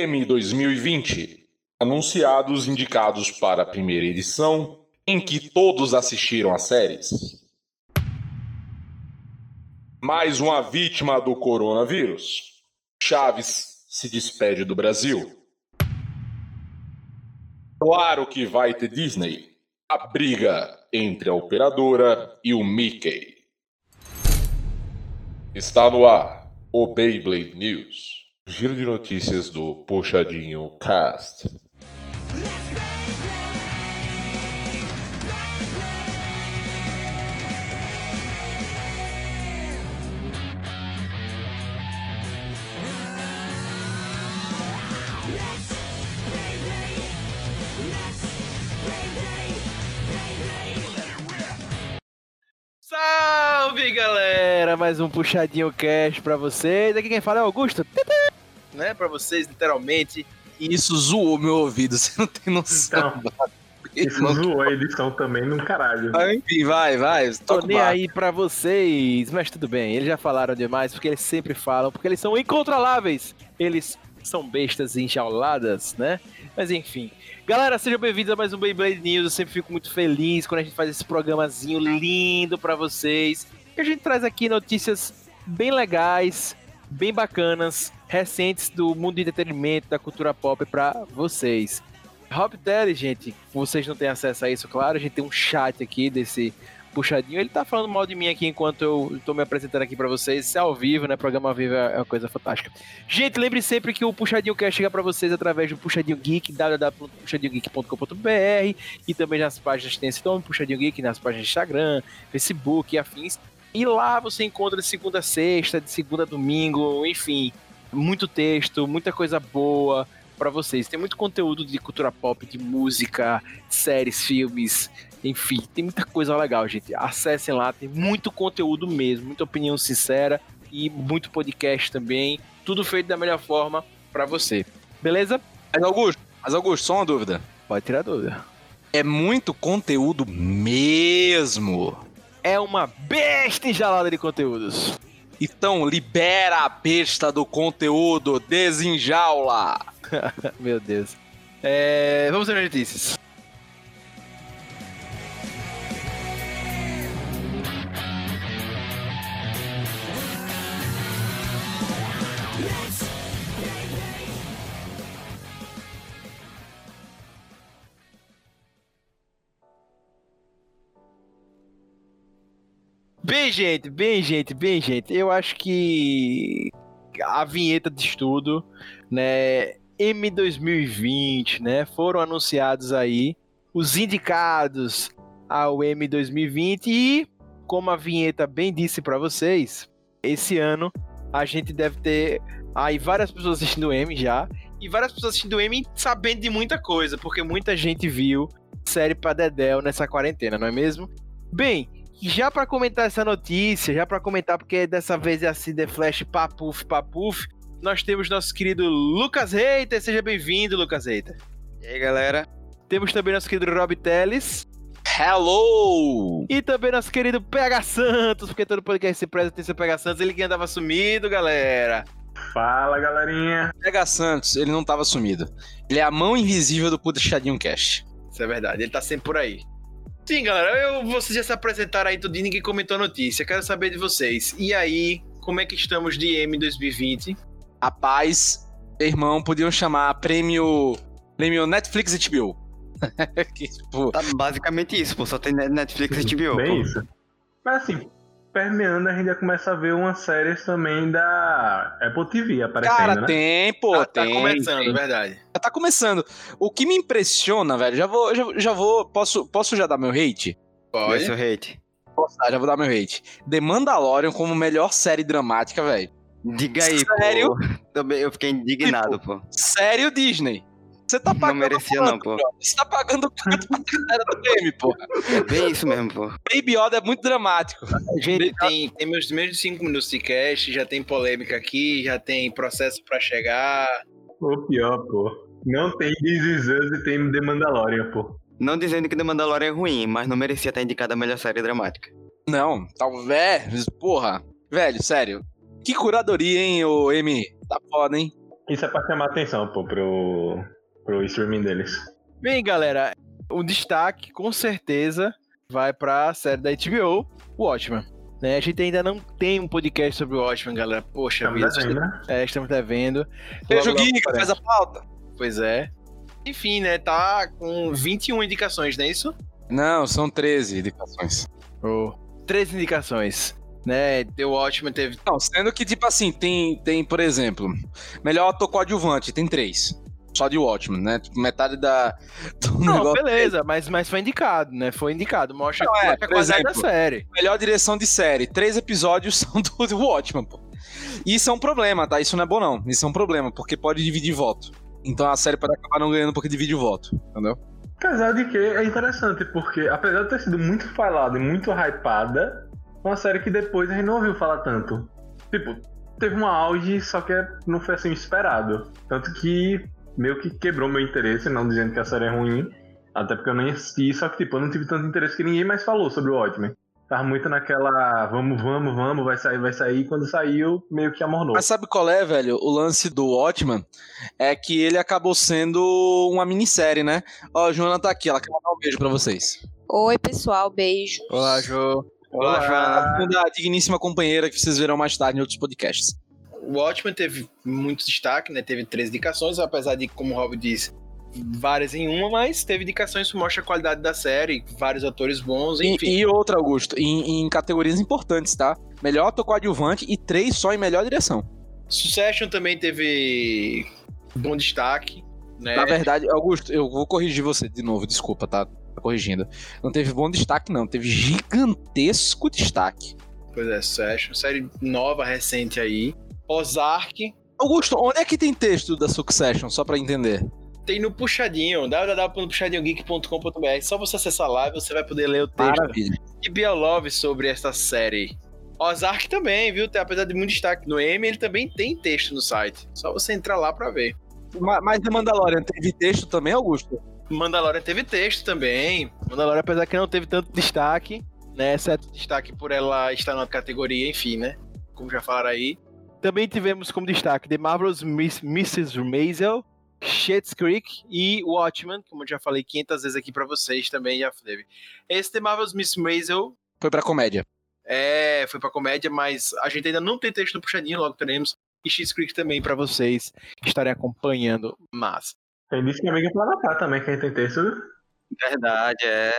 M 2020. Anunciados indicados para a primeira edição, em que todos assistiram às séries. Mais uma vítima do coronavírus. Chaves se despede do Brasil. Claro que vai ter Disney. A briga entre a operadora e o Mickey. Está no ar o Beyblade News. Giro de notícias do Puxadinho Cast. Salve galera, mais um puxadinho cash pra vocês. Aqui quem fala é Augusto, né? Pra vocês, literalmente. E isso zoou meu ouvido, você não tem noção. Então, isso zoou a edição também num caralho. Ah, enfim, vai, vai. Tô nem aí pra vocês, mas tudo bem. Eles já falaram demais, porque eles sempre falam, porque eles são incontroláveis. Eles são bestas enjauladas, né? Mas enfim. Galera, sejam bem-vindos a mais um Beyblade News. Eu sempre fico muito feliz quando a gente faz esse programazinho lindo pra vocês. E a gente traz aqui notícias bem legais, bem bacanas, recentes do mundo de entretenimento, da cultura pop pra vocês. Rob Telly, gente, vocês não têm acesso a isso, claro. A gente tem um chat aqui desse puxadinho. Ele tá falando mal de mim aqui enquanto eu tô me apresentando aqui pra vocês. Isso é ao vivo, né? Programa ao vivo é uma coisa fantástica. Gente, lembre sempre que o Puxadinho quer chegar pra vocês através do Puxadinho Geek, www.puxadinhogeek.com.br e também nas páginas que tem esse nome, Puxadinho Geek, nas páginas de Instagram, Facebook e afins. E lá você encontra de segunda a sexta, de segunda a domingo, enfim, muito texto, muita coisa boa pra vocês. Tem muito conteúdo de cultura pop, de música, séries, filmes, enfim, tem muita coisa legal, gente. Acessem lá, tem muito conteúdo mesmo, muita opinião sincera e muito podcast também. Tudo feito da melhor forma pra você. Beleza? Mas Augusto, mas Augusto, só uma dúvida. Pode tirar dúvida. É muito conteúdo mesmo. É uma besta enjalada de conteúdos. Então libera a besta do conteúdo, desenjaula. Meu Deus. É, vamos ver notícias. Bem, gente, bem, gente, bem, gente. Eu acho que a vinheta de estudo, né, M 2020, né, foram anunciados aí os indicados ao M 2020 e como a vinheta bem disse para vocês, esse ano a gente deve ter aí várias pessoas assistindo o M já e várias pessoas assistindo o M sabendo de muita coisa, porque muita gente viu série pra Dedel nessa quarentena, não é mesmo? Bem, e já para comentar essa notícia, já para comentar, porque dessa vez é assim, The Flash papuf, papuf, nós temos nosso querido Lucas Reiter. Seja bem-vindo, Lucas Reiter. E aí, galera? Temos também nosso querido Rob Teles. Hello! E também nosso querido PH Santos, porque todo podcast se preza tem seu PH Santos, ele que andava sumido, galera. Fala, galerinha. PH Santos, ele não tava sumido. Ele é a mão invisível do Puxadinho Cash. Isso é verdade, ele tá sempre por aí. Sim, galera, eu, vocês já se apresentaram aí tudo e ninguém comentou a notícia. Quero saber de vocês. E aí, como é que estamos de M 2020? Rapaz, irmão, podiam chamar prêmio. Prêmio Netflix e HBO. que, tipo, Tá basicamente isso, pô. Só tem Netflix e HBO. Bem pô. isso. Mas assim, permeando, a gente já começa a ver umas séries também da Apple TV aparecendo, cara, né? tem, pô, tá, tá tem. começando, tem. verdade. Já tá começando. O que me impressiona, velho, já vou, já, já vou, posso, posso já dar meu hate? Dê seu hate. Posso dar, já vou dar meu hate. The Mandalorian como melhor série dramática, velho. Diga aí, Sério? pô. Também eu fiquei indignado, pô. Sério, Disney? Você tá Não pagando merecia, quanto, não, pô. Você tá pagando quanto pra galera do game, pô? É bem isso mesmo, pô. Baby Yoda é muito dramático. Gente, tem, tem meus menos de 5 minutos de cast, já tem polêmica aqui, já tem processo pra chegar. O pior, pô. Não tem This e tem The Mandalorian, pô. Não dizendo que The Mandalorian é ruim, mas não merecia estar indicada a melhor série dramática. Não, talvez, porra. Velho, sério. Que curadoria, hein, ô M? Tá foda, hein? Isso é pra chamar atenção, pô, pro, pro streaming deles. Bem, galera, o destaque, com certeza, vai pra série da HBO, Watchmen. Né? A gente ainda não tem um podcast sobre o Watchmen, galera. Poxa Estamos vida. devendo, né? É, estamos devendo. Beijo, Giga, faz a pauta. Pois é. Enfim, né? Tá com 21 indicações, não é isso? Não, são 13 indicações. Oh. Três indicações. Né? The Watchmen teve. Não, sendo que, tipo assim, tem, tem por exemplo, melhor ator coadjuvante, tem três. Só de Watchmen, né? Tipo, metade da, do Não, negócio. beleza, mas, mas foi indicado, né? Foi indicado. Mostra, Não, é, mostra a qualidade da série. Melhor direção de série. Três episódios são do, do Watchmen, pô. Isso é um problema, tá? Isso não é bom, não. Isso é um problema, porque pode dividir voto. Então a série pode acabar não ganhando porque divide o voto, entendeu? Apesar de que é interessante, porque apesar de ter sido muito falada e muito hypada, é uma série que depois a gente não ouviu falar tanto. Tipo, teve um auge, só que não foi assim esperado. Tanto que meio que quebrou meu interesse, não dizendo que a série é ruim. Até porque eu nem assisti, só que tipo, eu não tive tanto interesse que ninguém mais falou sobre o Watchmen. Tava muito naquela vamos, vamos, vamos, vai sair, vai sair. Quando saiu, meio que amornou. Mas sabe qual é, velho? O lance do Watchmen é que ele acabou sendo uma minissérie, né? Ó, a Joana tá aqui, ela quer mandar um beijo pra vocês. Oi, pessoal, beijo. Olá, Jô. Olá, Joana. Da digníssima companheira que vocês verão mais tarde em outros podcasts. O Watchmen teve muito destaque, né? Teve três indicações, apesar de, como o Rob disse, várias em uma, mas teve indicações que mostram a qualidade da série, vários atores bons, E, enfim. e outra, Augusto, em, em categorias importantes, tá? Melhor ator coadjuvante e três só em melhor direção. Succession também teve bom destaque, né? Na verdade, Augusto, eu vou corrigir você de novo, desculpa, tá? Tá corrigindo. Não teve bom destaque, não. Teve gigantesco destaque. Pois é, Succession, série nova, recente aí. Ozark, Augusto, onde é que tem texto da Succession, só pra entender? tem no Puxadinho, www.puxadinhogeek.com.br. Só você acessar lá e você vai poder ler o texto Maravilha. de Biel Love sobre esta série. Ozark também, viu? Apesar de muito destaque no M, ele também tem texto no site. Só você entrar lá pra ver. Ma- Mas The Mandalorian teve texto também, Augusto? Mandalorian teve texto também. Mandalorian, apesar que não teve tanto destaque, né? Exceto destaque por ela estar na categoria, enfim, né? Como já falaram aí. Também tivemos como destaque The Marvelous Miss, Mrs. Maisel, Schitt's Creek e Watchmen, como eu já falei 500 vezes aqui pra vocês também já teve. Esse The Marvelous Miss Maisel Foi pra comédia. é, foi pra comédia, mas a gente ainda não tem texto no puxadinho, logo teremos. E Schitt's Creek também pra vocês estarem acompanhando. Mas, Tem disso que amiga pra Natal também, que a gente tem texto. viu? Verdade, é.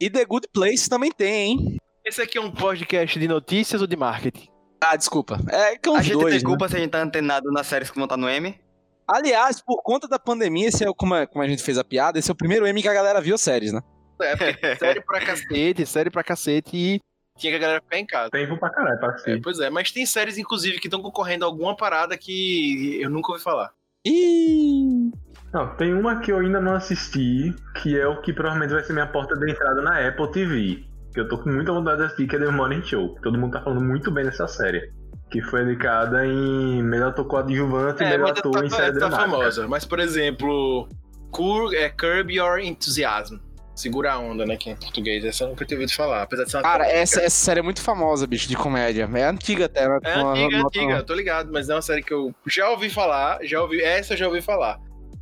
E The Good Place também tem, hein? esse aqui é um podcast de notícias ou de marketing? Ah, desculpa. É que é A gente dois, tem né? culpa se a gente tá antenado nas séries que vão estar no M. Aliás, por conta da pandemia, esse é, como, a, como a gente fez a piada, esse é o primeiro M que a galera viu séries, né? É, porque série pra cacete, série pra cacete e tinha que a galera ficar em casa. Tempo pra caralho pra É, assistir. pois é, mas tem séries, inclusive, que estão concorrendo a alguma parada que eu nunca ouvi falar. Ih, Não, tem uma que eu ainda não assisti, que é o que provavelmente vai ser minha porta de entrada na Apple TV. Que eu tô com muita vontade de assistir, que é The Morning Show. Todo mundo tá falando muito bem dessa série. Que foi indicada em melhor ator coadjuvante e melhor mas ator em série tá dramática. famosa. Mas, por exemplo, Cur, é, Curb Your Enthusiasm. Segura a onda, né? Que é em português. Essa eu nunca tinha ouvido falar. Apesar de ser uma cara, essa, essa série é muito famosa, bicho, de comédia. É antiga até, né? É Uma- antiga, uma- antiga, tô ligado, mas é uma série que eu já ouvi falar, já ouvi, essa eu já ouvi falar,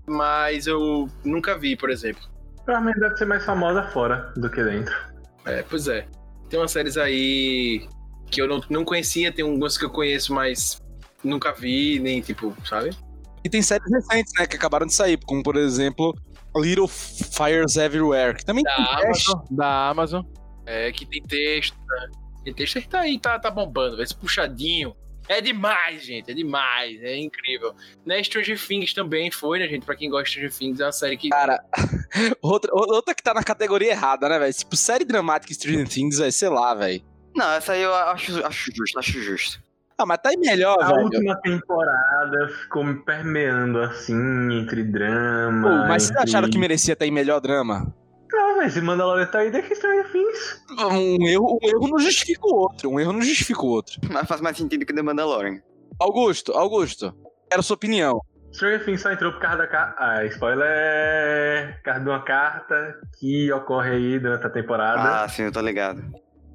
mas eu nunca vi, por exemplo. Provavelmente deve ser mais famosa fora do que dentro. É, pois é. Tem umas séries aí que eu não, não conhecia, tem algumas que eu conheço, mas nunca vi, nem tipo, sabe? E tem séries recentes, né, que acabaram de sair, como, por exemplo, Little Fires Everywhere, que também Da tem. Amazon, da Amazon. É, que tem texto, né? Tem texto que tá aí, tá, tá bombando, vai esse puxadinho. É demais, gente, é demais, é incrível. Né, Stranger Things também foi, né, gente? Pra quem gosta de Stranger Things, é uma série que Cara, outra, outra que tá na categoria errada, né, velho? Tipo, série dramática Stranger Things, velho, sei lá, velho. Não, essa aí eu acho, acho justo, acho justo. Ah, mas tá aí melhor, A velho. última temporada ficou me permeando assim, entre drama. Pô, mas vocês entre... acharam que merecia estar em melhor drama? Não, velho, se Mandalorian tá aí, deixa Stranger Things. Um erro, um erro não justifica o outro. Um erro não justifica o outro. Mas faz mais sentido que The Mandalorian. Augusto, Augusto, quero sua opinião. Stranger Things só entrou por causa da carta. Ah, spoiler! Por causa de uma carta que ocorre aí durante a temporada. Ah, sim, eu tô ligado.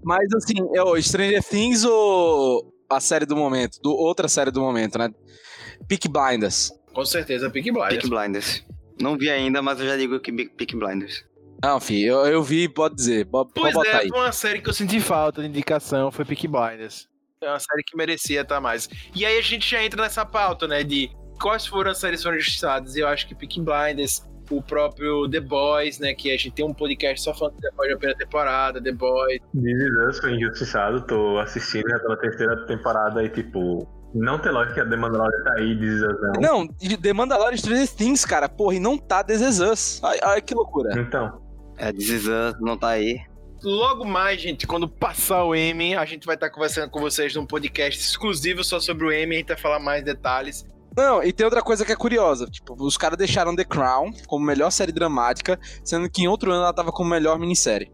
Mas assim, é o Stranger Things ou a série do momento? Do, outra série do momento, né? Peak Blinders. Com certeza, Peaky Blinders. Peaky Blinders. Não vi ainda, mas eu já digo que Peaky Blinders. Não, filho, eu, eu vi, pode dizer. Pode, pode Pois botar é, aí. uma série que eu senti falta de indicação, foi Peaky Blinders. É uma série que merecia estar mais. E aí a gente já entra nessa pauta, né, de quais foram as séries que foram injustiçadas. Eu acho que Peaky Blinders, o próprio The Boys, né, que a gente tem um podcast só falando de The Boys da primeira temporada, The Boys. This foi injustiçado, tô assistindo já pela terceira temporada e, tipo, não tem lógica que a The Mandalorian tá aí, This Is Us não. Não, de The Mandalorian Stranger Things, cara, porra, e não tá This Is Us. Ai, que loucura. Então, É, This Is Us não tá aí. Logo mais, gente, quando passar o M, a gente vai estar conversando com vocês num podcast exclusivo só sobre o M, a gente vai falar mais detalhes. Não, e tem outra coisa que é curiosa. Tipo, os caras deixaram The Crown como melhor série dramática, sendo que em outro ano ela tava como melhor minissérie.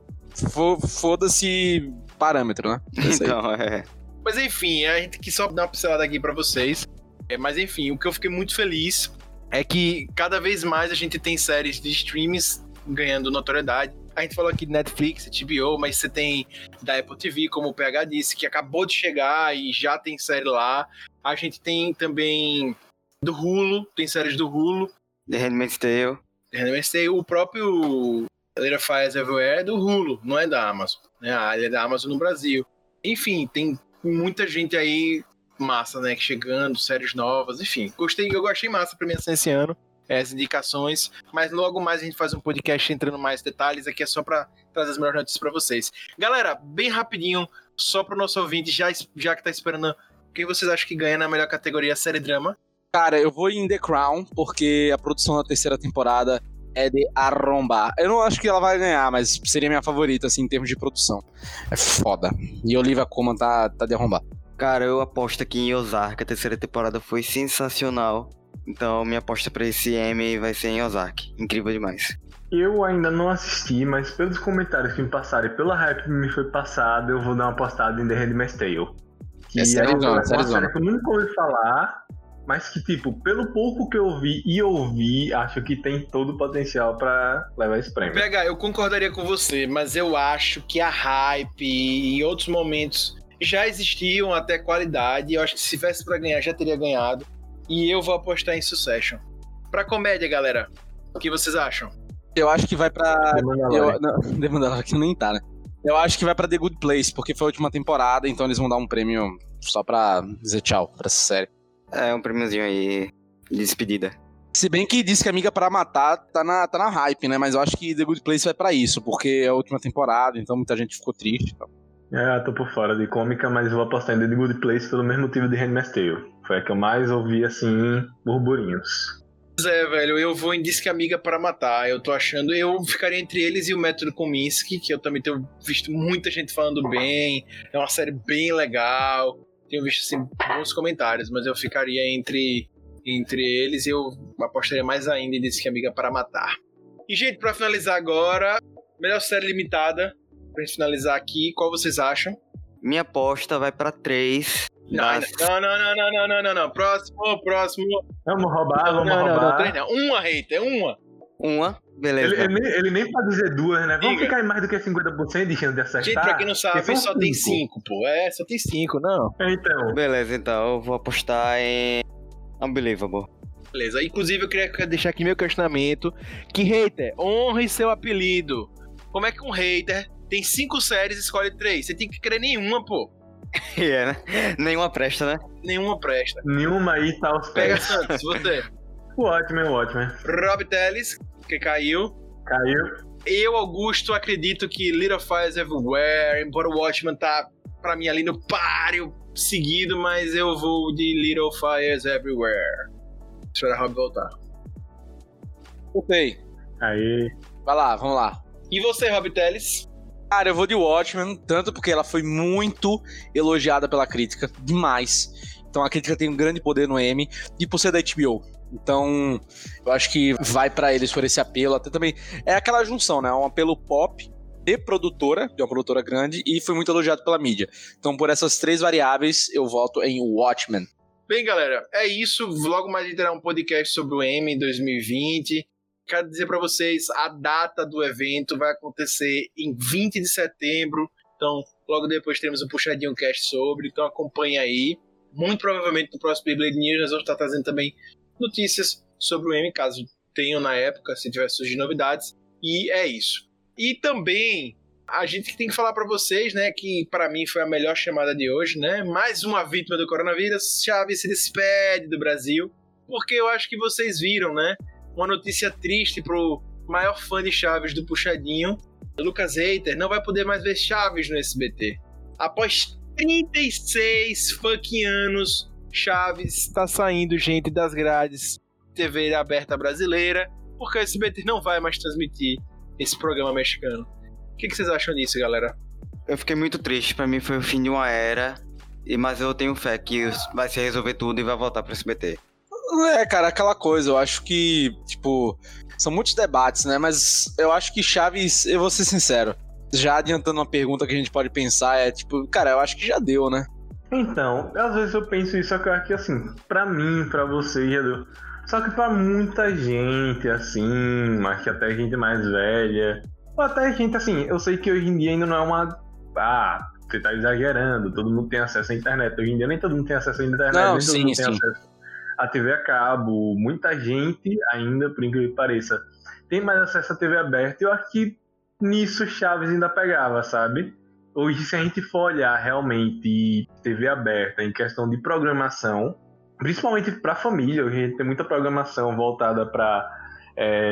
Fo- Foda-se parâmetro, né? É. Então, é. Mas enfim, a gente quis só dar uma pincelada aqui pra vocês. É, mas enfim, o que eu fiquei muito feliz é que cada vez mais a gente tem séries de streams ganhando notoriedade. A gente falou aqui de Netflix, HBO, mas você tem da Apple TV, como o PH disse, que acabou de chegar e já tem série lá. A gente tem também do Hulu, tem séries do Hulu. The Handmaid's Tale. Handmaid's Tale, o próprio Little Fires Everywhere é do Hulu, não é da Amazon. Né? Ah, Ele é da Amazon no Brasil. Enfim, tem muita gente aí massa, né? que Chegando, séries novas, enfim. Gostei, eu achei massa a premiação esse ano, as indicações, mas logo mais a gente faz um podcast entrando mais detalhes. Aqui é só pra trazer as melhores notícias pra vocês. Galera, bem rapidinho, só pro nosso ouvinte, já, já que tá esperando, quem vocês acham que ganha na melhor categoria série drama? Cara, eu vou em The Crown, porque a produção da terceira temporada é de arrombar. Eu não acho que ela vai ganhar, mas seria minha favorita, assim, em termos de produção. É foda. E Olivia Colman tá, tá de arrombar. Cara, eu aposto aqui em Ozark. A terceira temporada foi sensacional. Então, minha aposta pra esse M vai ser em Ozark. Incrível demais. eu ainda não assisti, mas pelos comentários que me passaram e pela hype que me foi passada, eu vou dar uma postada em The Handmaid's Tale. Que É sériezona, uma, uma série que eu nunca ouvi falar, mas que, tipo, pelo pouco que eu vi e ouvi, acho que tem todo o potencial pra levar esse prêmio. PH, eu concordaria com você, mas eu acho que a hype e em outros momentos já existiam até qualidade. Eu acho que se tivesse pra ganhar, já teria ganhado. E eu vou apostar em Succession. Pra comédia, galera, o que vocês acham? Eu acho que vai pra. The Mandalorian. The Mandalorian que nem tá, né? Eu acho que vai pra The Good Place, porque foi a última temporada, então eles vão dar um prêmio só pra dizer tchau pra essa série. É um prêmiozinho aí de despedida. Se bem que diz que Amiga para Matar tá na, tá na hype, né? Mas eu acho que The Good Place vai pra isso, porque é a última temporada, então muita gente ficou triste. Então. É, eu tô por fora de cômica, mas vou apostar em The Good Place pelo mesmo motivo de Handmaid's Tale. Foi a que eu mais ouvi, assim, burburinhos. Pois é, velho, eu vou em Disque Amiga para Matar. Eu tô achando. Eu ficaria entre eles e o Método Kominsky, que eu também tenho visto muita gente falando bem. É uma série bem legal. Tenho visto, assim, bons comentários, mas eu ficaria entre, entre eles e eu apostaria mais ainda em Disque Amiga para Matar. E, gente, pra finalizar agora, melhor série limitada. Pra gente finalizar aqui, qual vocês acham? Minha aposta vai pra 3. Não, não, não, não, não, não, não, não, Próximo, próximo. Vamos roubar, vamos não, roubar. Não, três, não. Uma, Reita, é uma. Uma, beleza. Ele, ele, ele nem pode dizer duas, né? Vamos Diga. ficar em mais do que 50% de chance de acertar. Gente, pra quem não sabe, só cinco. tem cinco, pô. É, só tem cinco, não. Então. Beleza, então, eu vou apostar em ah, Unbelievable. Beleza, inclusive eu queria deixar aqui meu questionamento, que hater, honre seu apelido. Como é que um hater tem cinco séries e escolhe três? Você tem que querer nenhuma, pô. É, né? Nenhuma presta, né? Nenhuma presta. nenhuma aí tá aos Pega pés. Santos, você. O Watchmen, o Watchmen. Rob Teles, que caiu. Caiu. Eu, Augusto, acredito que Little Fires Everywhere, embora o Watchman tá, pra mim, ali no páreo seguido, mas eu vou de Little Fires Everywhere. Espera a Rob voltar. Voltei. Aí. Vai lá, vamos lá. E você, Rob Teles? Cara, eu vou de Watchmen, tanto porque ela foi muito elogiada pela crítica, demais. Então a crítica tem um grande poder no M, e por ser da HBO. Então, eu acho que vai pra eles por esse apelo, até também. É aquela junção, né? Um apelo pop de produtora, de uma produtora grande, e foi muito elogiado pela mídia. Então, por essas três variáveis, eu voto em Watchmen. Bem, galera, é isso. Logo mais terá um podcast sobre o M em 2020. Quero dizer pra vocês, a data do evento vai acontecer em 20 de setembro. Então, logo depois teremos um puxadinho cast sobre. Então, acompanhe aí. Muito provavelmente no próximo Beyblade News nós vamos estar trazendo também notícias sobre o M, caso tenham na época, se tiver surgido novidades. E é isso. E também a gente tem que falar para vocês, né, que para mim foi a melhor chamada de hoje, né? Mais uma vítima do coronavírus, Chaves se despede do Brasil, porque eu acho que vocês viram, né? Uma notícia triste pro maior fã de Chaves do Puxadinho, Lucas Reiter, não vai poder mais ver Chaves no SBT. Após 36 fucking anos, Chaves está saindo gente das grades TV aberta brasileira, porque o SBT não vai mais transmitir esse programa mexicano. O que, que vocês acham disso, galera? Eu fiquei muito triste, pra mim foi o fim de uma era, mas eu tenho fé que vai se resolver tudo e vai voltar pro SBT. É, cara, aquela coisa, eu acho que, tipo, são muitos debates, né? Mas eu acho que Chaves, eu vou ser sincero, já adiantando uma pergunta que a gente pode pensar, é tipo, cara, eu acho que já deu, né? Então, às vezes eu penso isso, só que assim, pra mim, pra você, já deu. Só que pra muita gente, assim, acho que até gente mais velha, ou até gente assim, eu sei que hoje em dia ainda não é uma. Ah, você tá exagerando, todo mundo tem acesso à internet. Hoje em dia nem todo mundo tem acesso à internet, Não, nem sim, todo mundo sim. tem acesso à TV a cabo. Muita gente ainda, por incrível que pareça, tem mais acesso à TV aberta. Eu acho que nisso Chaves ainda pegava, sabe? Hoje, se a gente for olhar realmente TV aberta em questão de programação, principalmente para família, hoje a gente tem muita programação voltada para,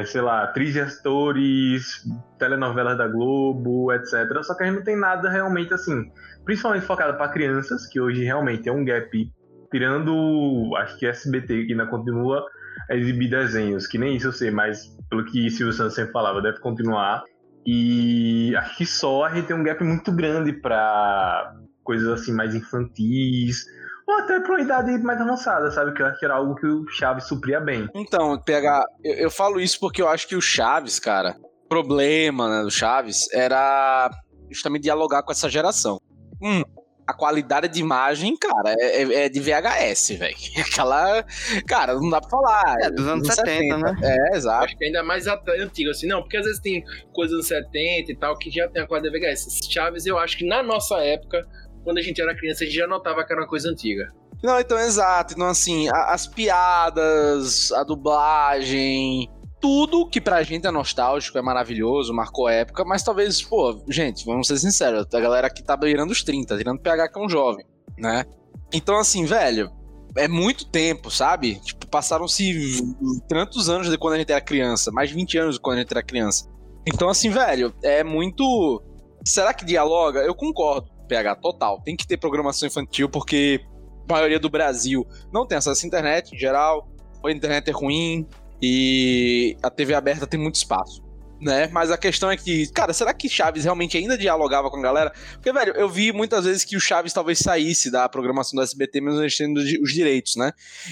sei lá, atriz e gestores, telenovelas da Globo, etc. Só que a gente não tem nada realmente assim, principalmente focado para crianças, que hoje realmente é um gap, tirando, acho que SBT, que ainda continua a exibir desenhos, que nem isso eu sei, mas pelo que Silvio Santos sempre falava, deve continuar. E acho que só a gente tem um gap muito grande para coisas assim mais infantis, ou até para uma idade mais avançada, sabe? Que eu acho que era algo que o Chaves supria bem. Então, PH, eu, eu falo isso porque eu acho que o Chaves, cara, o problema né, do Chaves era justamente dialogar com essa geração. Hum, a qualidade de imagem, cara, é, é- é de VHS, velho. Aquela. Cara, não dá pra falar. É, dos anos 70, né? É, exato. Acho que ainda mais antigo, assim, não, porque às vezes tem coisas dos 70 e tal que já tem a quadra VHS. Chaves, eu acho que na nossa época, quando a gente era criança, a gente já notava que era uma coisa antiga. Não, então, exato. Então, assim, a- as piadas, a dublagem, tudo que pra gente é nostálgico, é maravilhoso, marcou época, mas talvez, pô, gente, vamos ser sinceros, a galera aqui tá beirando os 30, tirando PH que é um jovem, né? Então, assim, velho, é muito tempo, sabe? Tipo, passaram-se tantos anos de quando a gente era criança, mais de 20 anos de quando a gente era criança. Então, assim, velho, é muito. Será que dialoga? Eu concordo, PH, total. Tem que ter programação infantil, porque a maioria do Brasil não tem acesso à internet em geral, ou a internet é ruim, e a TV aberta tem muito espaço. Né? Mas a questão é que, cara, será que Chaves realmente ainda dialogava com a galera? Porque, velho, eu vi muitas vezes que o Chaves talvez saísse da programação do SBT, mesmo eles tendo os direitos, né?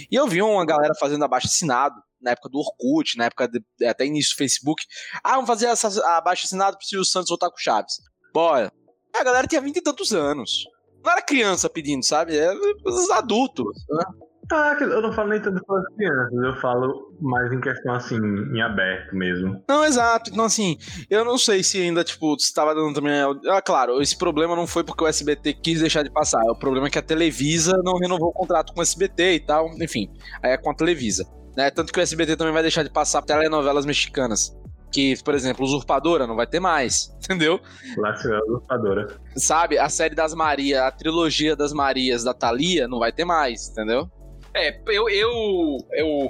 E eu vi uma galera fazendo abaixo assinado, na época do Orkut, na época de, até início do Facebook. Ah, vamos fazer essa abaixo assinado pro Silvio Santos voltar com o Chaves. Bora. A galera tinha vinte e tantos anos. Não era criança pedindo, sabe? É os adultos. Né? Ah, eu não falo nem tanto para as crianças, eu falo mais em questão assim, em aberto mesmo. Não, exato. Então, assim, eu não sei se ainda, tipo, se tava dando também. Ah, claro, esse problema não foi porque o SBT quis deixar de passar. O problema é que a Televisa não renovou o contrato com o SBT e tal. Enfim, aí é com a Televisa. Né? Tanto que o SBT também vai deixar de passar telenovelas mexicanas. Que, por exemplo, Usurpadora não vai ter mais, entendeu? Lá se é usurpadora. Sabe, a série das Marias, a trilogia das Marias da Thalia não vai ter mais, entendeu? É, eu, eu, eu,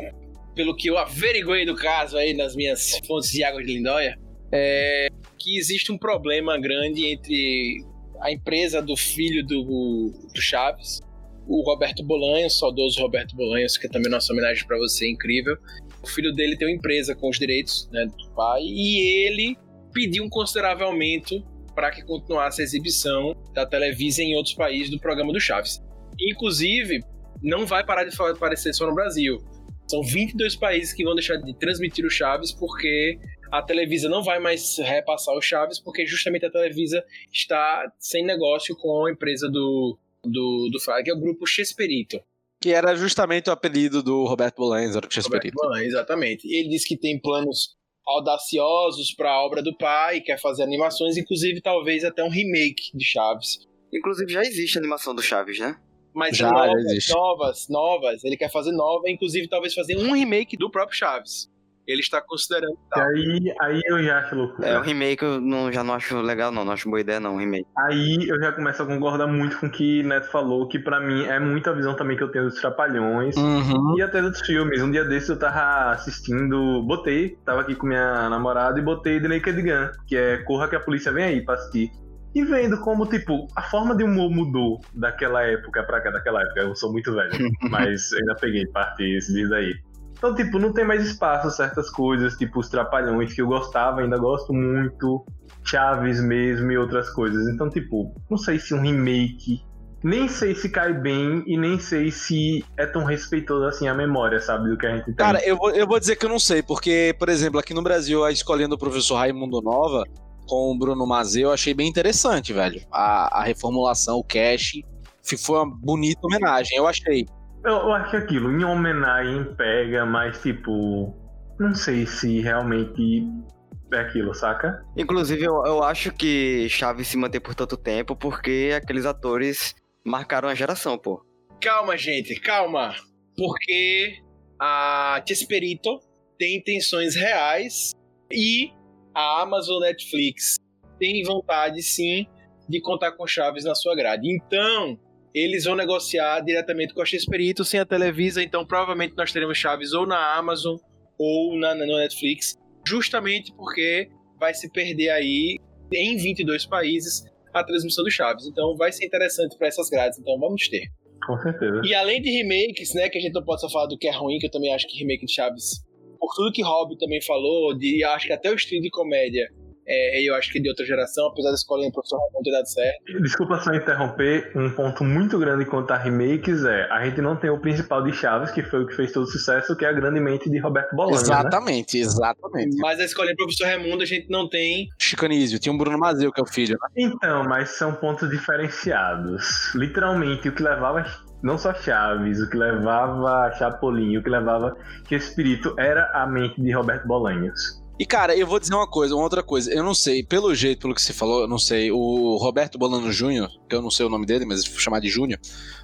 pelo que eu averiguei do caso aí nas minhas fontes de água de Lindóia, é que existe um problema grande entre a empresa do filho do, do Chaves, o Roberto Bolanhos, saudoso Roberto Bolanhos, que é também nossa homenagem para você, incrível. O filho dele tem uma empresa com os direitos né, do pai e ele pediu um considerável aumento para que continuasse a exibição da Televisa em outros países do programa do Chaves. Inclusive, não vai parar de aparecer só no Brasil. São 22 países que vão deixar de transmitir o Chaves porque a Televisa não vai mais repassar o Chaves porque justamente a Televisa está sem negócio com a empresa do do, do Fraga, que é o grupo Chesperito. Que era justamente o apelido do Roberto Bolanhos, era o Chesperito. Roberto Bolanhos, exatamente. Ele disse que tem planos audaciosos para a obra do pai, quer fazer animações, inclusive talvez até um remake de Chaves. Inclusive já existe a animação do Chaves, né? Mas Já, novas, já novas, novas. Ele quer fazer nova, inclusive talvez fazer um remake do próprio Chaves. Ele está considerando. E tal. aí, aí eu já acho loucura. É, o remake eu não, já não acho legal, não. Não acho boa ideia, não, o remake. Aí eu já começo a concordar muito com o que Neto falou, que pra mim é muita visão também que eu tenho dos Trapalhões. Uhum. E até dos filmes. Um dia desses eu tava assistindo, botei, tava aqui com minha namorada e botei The Naked Gun, que é Corra que a polícia vem aí pra assistir. E vendo como, tipo, a forma de humor mudou daquela época pra cá, daquela época. Eu sou muito velho, mas ainda peguei parte disso daí. Então, tipo, não tem mais espaço certas coisas, tipo os Trapalhões, que eu gostava, ainda gosto muito. Chaves mesmo e outras coisas. Então, tipo, não sei se um remake. Nem sei se cai bem e nem sei se é tão respeitoso assim a memória, sabe? Do que a gente tem. Cara, eu vou, eu vou dizer que eu não sei, porque, por exemplo, aqui no Brasil, a escolinha do professor Raimundo Nova, com o Bruno Mazeu, eu achei bem interessante, velho. A, a reformulação, o cash, foi uma bonita homenagem, eu achei. Eu, eu acho que aquilo, em homenagem, pega, mas tipo. Não sei se realmente é aquilo, saca? Inclusive, eu, eu acho que Chaves se mantém por tanto tempo porque aqueles atores marcaram a geração, pô. Calma, gente, calma. Porque a Chesperito tem intenções reais e a Amazon Netflix tem vontade, sim, de contar com Chaves na sua grade. Então, eles vão negociar diretamente com a Chesperito sem a Televisa. Então, provavelmente nós teremos Chaves ou na Amazon ou na, na Netflix, justamente porque vai se perder aí em 22 países a transmissão do Chaves. Então, vai ser interessante para essas grades. Então, vamos ter. Com certeza. E além de remakes, né, que a gente não pode só falar do que é ruim, que eu também acho que remake de Chaves, por tudo que Rob também falou, de acho que até o estilo de comédia, é, eu acho que é de outra geração, apesar da escolinha do professor Ramon ter dado certo. Desculpa só interromper, um ponto muito grande quanto a remakes é a gente não tem o principal de Chaves, que foi o que fez todo o sucesso, que é a grande mente de Roberto Bolanho, né? exatamente, exatamente. Mas a escolinha do professor Raimundo a gente não tem. Chicanísio, tinha um Bruno Mazeu, que é o filho. né? Então, mas são pontos diferenciados. Literalmente, o que levava não só Chaves, o que levava Chapolin, o que levava que Espírito era a mente de Roberto Bolanhos. E, cara, eu vou dizer uma coisa, uma outra coisa. Eu não sei, pelo jeito, pelo que você falou, eu não sei. O Roberto Bolano Júnior, que eu não sei o nome dele, mas vou chamar de Júnior.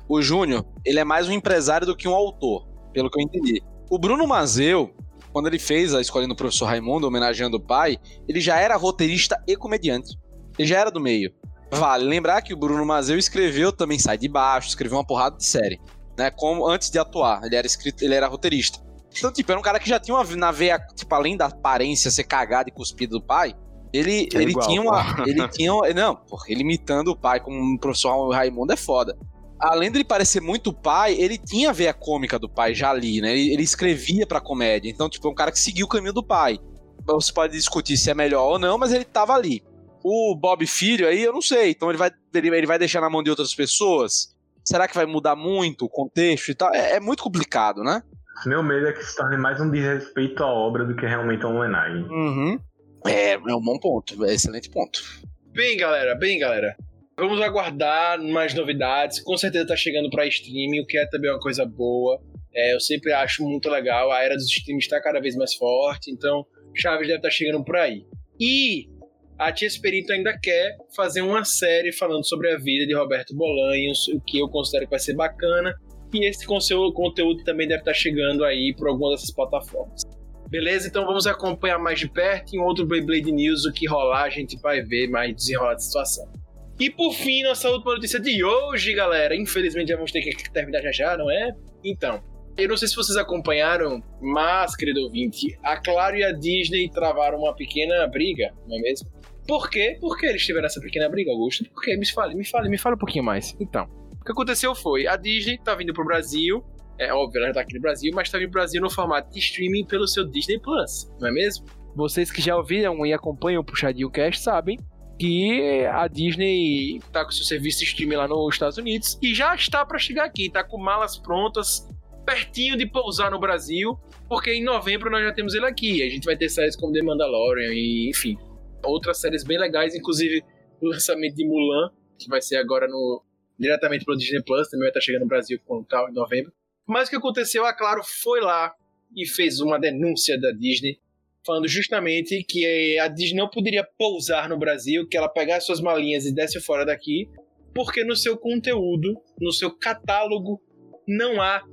O Júnior, ele é mais um empresário do que um autor, pelo que eu entendi. O Bruno Mazeu, quando ele fez a escolinha do professor Raimundo, homenageando o pai, ele já era roteirista e comediante. Ele já era do meio. Vale lembrar que o Bruno Mazeu escreveu também Sai de Baixo, escreveu uma porrada de série, né? Como antes de atuar, ele era escrito, ele era roteirista. Então, tipo, era um cara que já tinha uma na veia, tipo, além da aparência ser cagada e cuspida do pai, ele, É ele igual, tinha uma. pô. Ele tinha. Não, porra, ele imitando o pai como um professor Raimundo é foda. Além dele parecer muito pai, ele tinha a veia cômica do pai já ali, né? Ele, ele escrevia pra comédia. Então, tipo, é um cara que seguiu o caminho do pai. Você pode discutir se é melhor ou não, mas ele tava ali. O Bob Filho aí, eu não sei. Então ele vai, ele, ele vai deixar na mão de outras pessoas? Será que vai mudar muito o contexto e tal? É, é muito complicado, né? Meu medo é que se torne mais um desrespeito à obra do que realmente uma homenagem. Uhum. É, é um bom ponto. É um excelente ponto. Bem, galera, bem, galera. Vamos aguardar mais novidades. Com certeza tá chegando pra streaming, o que é também uma coisa boa. É, eu sempre acho muito legal. A era dos streams está cada vez mais forte, então Chaves deve estar chegando por aí. E a Tia Esperito ainda quer fazer uma série falando sobre a vida de Roberto Bolanhos, o que eu considero que vai ser bacana. E esse conteúdo, também deve estar chegando aí por alguma dessas plataformas. Beleza? Então vamos acompanhar mais de perto em outro Beyblade News, o que rolar a gente vai ver mais desenrolar a situação. E por fim, nossa última notícia de hoje, galera. Infelizmente já vamos ter que terminar já já, não é? Então, eu não sei se vocês acompanharam, mas, querido ouvinte, a Claro e a Disney travaram uma pequena briga, não é mesmo? Por quê? Por que eles tiveram essa pequena briga, Augusto? Por quê? Me fale, me fale, me fale um pouquinho mais. Então, o que aconteceu foi, a Disney tá vindo pro Brasil, é óbvio, ela já tá aqui no Brasil, mas tá vindo pro Brasil no formato de streaming pelo seu Disney Plus, não é mesmo? Vocês que já ouviram e acompanham o Puxadinho Cast sabem que a Disney tá com seu serviço de streaming lá nos Estados Unidos e já está para chegar aqui, tá com malas prontas, pertinho de pousar no Brasil, porque em novembro nós já temos ele aqui. A gente vai ter séries como The Mandalorian e, enfim, outras séries bem legais, inclusive o lançamento de Mulan, que vai ser agora no diretamente pelo Disney Plus, também vai estar chegando no Brasil com tal em novembro. Mas o que aconteceu, a Claro foi lá e fez uma denúncia da Disney falando justamente que a Disney não poderia pousar no Brasil, que ela pegasse suas malinhas e desse fora daqui, porque no seu conteúdo, no seu catálogo, não há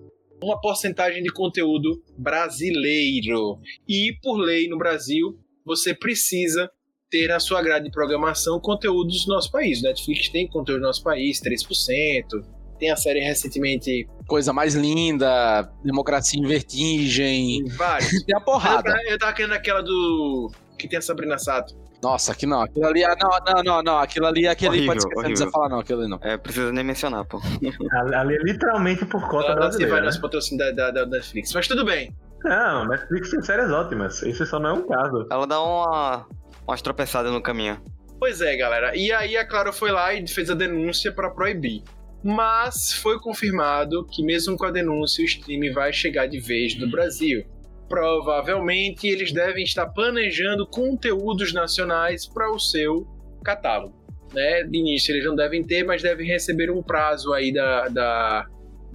uma porcentagem de conteúdo brasileiro. E por lei no Brasil, você precisa ter na sua grade de programação conteúdos do nosso país. Netflix tem conteúdo do nosso país, 3%. Tem a série recentemente. Coisa mais linda, Democracia em Vertigem. Vários. tem a porrada. Eu, eu tava querendo aquela do. que tem a Sabrina Sato. Nossa, aqui não. Aquilo ali. Não, não, não, não. Aquilo ali, aquele Horrível, pode esquecer, não precisa falar, não. Aquilo ali não. É, precisa nem mencionar, pô. Ali é literalmente por conta Ela não se vai brasileira. Né? patrocínio da, da, da Netflix. Mas tudo bem. Não, Netflix tem séries ótimas. Esse só não é um caso. Ela dá uma, umas tropeçadas no caminho. Pois é, galera. E aí a Claro foi lá e fez a denúncia para proibir. Mas foi confirmado que mesmo com a denúncia o stream vai chegar de vez no Brasil. Provavelmente eles devem estar planejando conteúdos nacionais para o seu catálogo. Né? De início eles não devem ter, mas devem receber um prazo aí da, da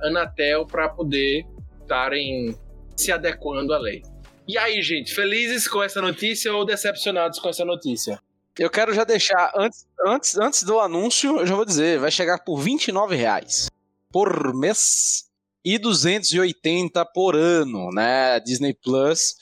Anatel para poder estarem se adequando à lei. E aí, gente, felizes com essa notícia ou decepcionados com essa notícia? Eu quero já deixar, antes, antes, antes do anúncio, eu já vou dizer, vai chegar por 29 reais por mês e 280 por ano, né? Disney Plus.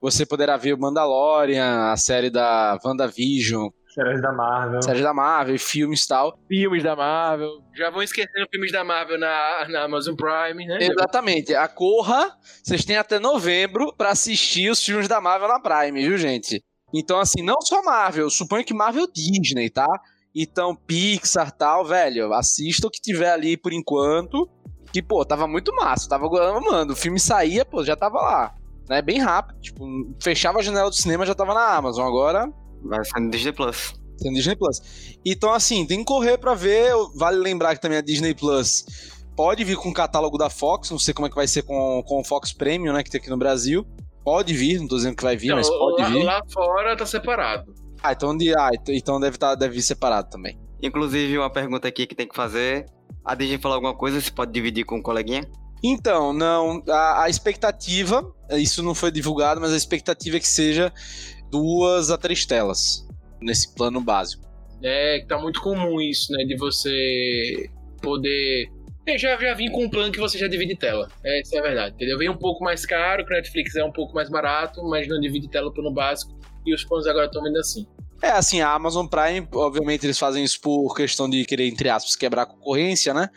Você poderá ver o Mandalorian, a série da WandaVision, Séries da Marvel. série da Marvel, filmes e tal. Filmes da Marvel. Já vão esquecendo filmes da Marvel na, na Amazon Prime, né? Exatamente. A Corra, vocês têm até novembro pra assistir os filmes da Marvel na Prime, viu, gente? Então, assim, não só Marvel, eu suponho que Marvel Disney, tá? Então, Pixar tal, velho, assista o que tiver ali por enquanto. Que, pô, tava muito massa, tava amando. O filme saía, pô, já tava lá. Né? Bem rápido. Tipo, fechava a janela do cinema, já tava na Amazon. Agora, Vai ser no Disney Plus. tem Disney Plus. Então, assim, tem que correr pra ver. Vale lembrar que também a Disney Plus pode vir com o catálogo da Fox. Não sei como é que vai ser com, com o Fox Premium, né? Que tem aqui no Brasil. Pode vir, não tô dizendo que vai vir, Então, mas pode lá, vir. lá fora tá separado. Ah, então, de, ah, então- então deve, tá, deve vir separado também. Inclusive, uma pergunta aqui que tem que fazer. A Disney falou alguma coisa, você pode dividir com um coleguinha? Então, não. A, a expectativa, isso não foi divulgado, mas a expectativa é que seja duas a três telas nesse plano básico. É, que tá muito comum isso, né? De você poder. Eu já, já vim com um plano que você já divide tela. É, isso é verdade, entendeu? Vem um pouco mais caro, que o Netflix é um pouco mais barato, mas não divide tela plano básico. E os planos agora estão vindo assim. É, assim, a Amazon Prime, obviamente eles fazem isso por questão de querer, entre aspas, quebrar a concorrência, né?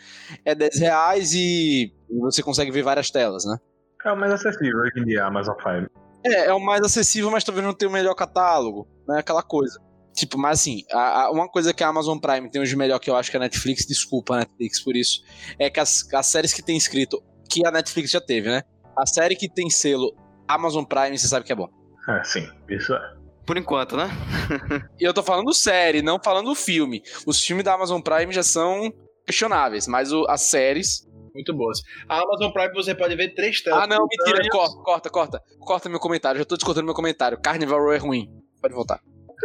É 10 reais e você consegue ver várias telas, né? É o mais acessível hoje em dia, a Amazon Prime. É, é o mais acessível, mas talvez não tenha o melhor catálogo, né? Aquela coisa. Tipo, mas assim, a- a- uma coisa que a Amazon Prime tem hoje melhor que eu acho que a Netflix, desculpa a Netflix por isso, é que as, as séries que tem escrito, que a Netflix já teve, né? A série que tem selo Amazon Prime, você sabe que é bom. É, sim, isso é. Por enquanto, né? E eu tô falando série, não falando filme. Os filmes da Amazon Prime já são questionáveis, mas o- as séries. Muito boas. A Amazon Prime você pode ver três telas. Ah, não, mentira, corta, corta, corta. Corta meu comentário, já tô descontando meu comentário. Carnival Row é ruim. Pode voltar.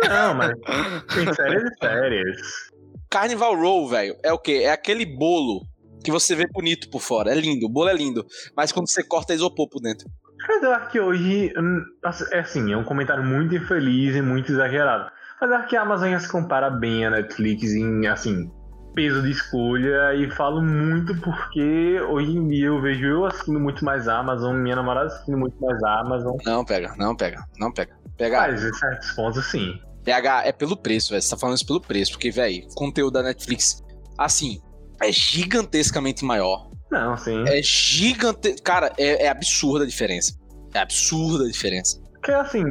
Não, mas tem séries e séries. Carnival Row, velho, é o quê? É aquele bolo que você vê bonito por fora. É lindo, o bolo é lindo. Mas quando você corta, é isopor por dentro. Mas eu acho que hoje, hum, é assim, é um comentário muito infeliz e muito exagerado. Mas eu acho que a Amazon se compara bem à Netflix em, assim, peso de escolha e falo muito porque hoje em dia eu vejo eu assistindo muito mais Amazon, minha namorada assistindo muito mais Amazon. Não pega, não pega, não pega. Pega. Mas em certos pontos, sim. PH é pelo preço, velho. Você tá falando isso pelo preço. Porque, velho, conteúdo da Netflix, assim, é gigantescamente maior. Não, sim. É gigante. Cara, é, é absurda a diferença. É absurda a diferença. Porque assim,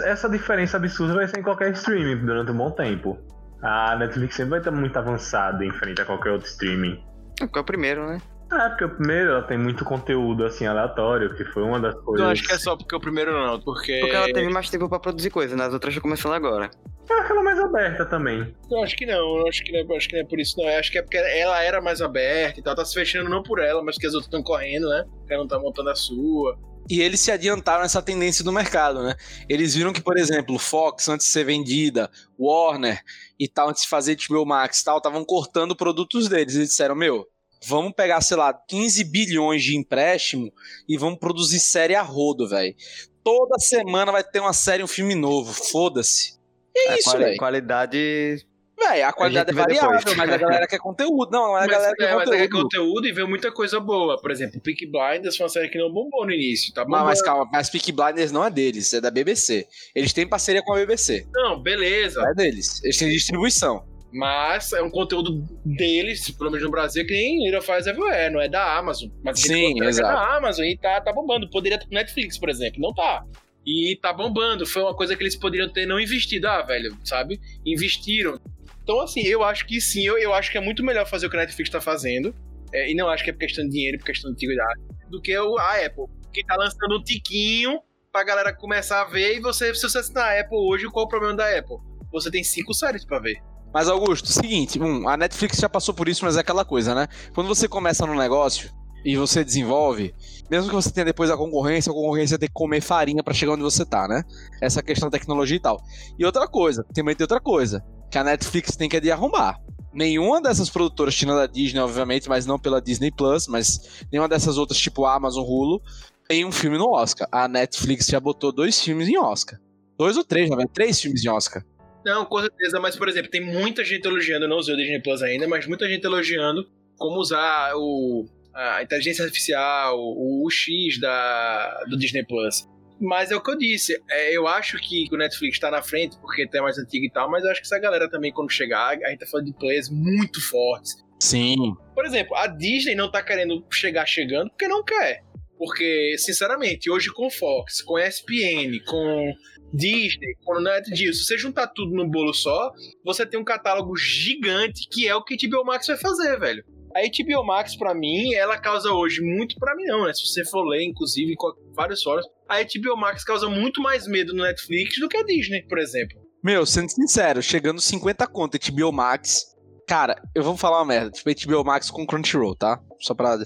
essa diferença absurda vai ser em qualquer streaming durante um bom tempo. A Netflix sempre vai estar muito avançada em frente a qualquer outro streaming. Porque é o primeiro, né? Ah, porque o primeiro ela tem muito conteúdo assim aleatório, que foi uma das coisas. Eu acho que é só porque o primeiro não, porque. Porque ela teve mais tempo pra produzir coisa, né? As outras estão começando agora. É aquela mais aberta também. Eu acho que não, eu acho que não, é- eu acho que não é por isso, não. Eu acho que é porque ela era mais aberta e tal, tá se fechando não por ela, mas porque as outras estão correndo, né? Porque ela não tá montando a sua. E eles se adiantaram nessa tendência do mercado, né? Eles viram que, por exemplo, Fox, antes de ser vendida, Warner e tal, antes de fazer HBO Max e tal, estavam cortando produtos deles. Eles disseram, meu, vamos pegar, sei lá, 15 bilhões de empréstimo e vamos produzir série a rodo, velho. Toda semana vai ter uma série, um filme novo. Foda-se. É A isso, velho. qualidade Véi, a qualidade A é vê variável, depois. mas a galera quer conteúdo. Não, a Mas, galera é, quer mas é conteúdo. conteúdo e veio muita coisa boa. Por exemplo, Peak Blinders foi uma série que não bombou no início, tá Mas, bombando. mas calma, mas Peaky Blinders não é deles, é da BBC. Eles têm parceria com a BBC. Não, beleza. Não é deles. Eles têm distribuição. Mas é um conteúdo deles, pelo menos no Brasil, que nem Little Fires Everywhere, não é da Amazon. Mas a Sim, que é exato. da Amazon e tá, tá bombando. Poderia estar no Netflix, por exemplo. Não tá. E tá bombando. Foi uma coisa que eles poderiam ter não investido. Ah, velho, sabe? Investiram. Então, assim, eu acho que sim. Eu, eu acho que é muito melhor fazer o que a Netflix tá fazendo. é, e não acho que é por questão de dinheiro, por questão de antiguidade. Do que o, a Apple. Que tá lançando um tiquinho pra galera começar a ver. E você, se você assinar a Apple hoje, qual o problema da Apple? Você tem cinco séries pra ver. Mas, Augusto, seguinte, a Netflix já passou por isso, mas é aquela coisa, né? Quando você começa no negócio e você desenvolve, mesmo que você tenha depois a concorrência, a concorrência tem que comer farinha pra chegar onde você tá, né? Essa questão da tecnologia e tal. E outra coisa, também tem outra coisa, que a Netflix tem que é arrumar. Nenhuma dessas produtoras, tirando a Disney, obviamente, mas não pela Disney Plus, mas nenhuma dessas outras, tipo Amazon Hulu, tem um filme no Oscar. A Netflix já botou dois filmes em Oscar. Dois ou três, já vai três filmes em Oscar. Não, com certeza, mas por exemplo, tem muita gente elogiando, não usei o Disney Plus ainda, mas muita gente elogiando como usar o, a inteligência artificial, o, o X da, do Disney Plus. Mas é o que eu disse, é, eu acho que o Netflix tá na frente, porque é mais antigo e tal, mas eu acho que essa galera também, quando chegar, a gente tá falando de players muito fortes. Sim. Por exemplo, a Disney não tá querendo chegar chegando porque não quer. Porque, sinceramente, hoje com Fox, com ESPN, com Disney, com NetGeo, se você juntar tudo num bolo só, você tem um catálogo gigante que é o que a HBO Max vai fazer, velho. A HBO Max, pra mim, ela causa hoje muito pra mim não, né? Se você for ler, inclusive, com vários fóruns, a HBO Max causa muito mais medo no Netflix do que a Disney, por exemplo. Meu, sendo sincero, chegando 50 conto HBO Max, cara, eu vou falar uma merda, tipo HBO Max com Crunchyroll, tá? Só pra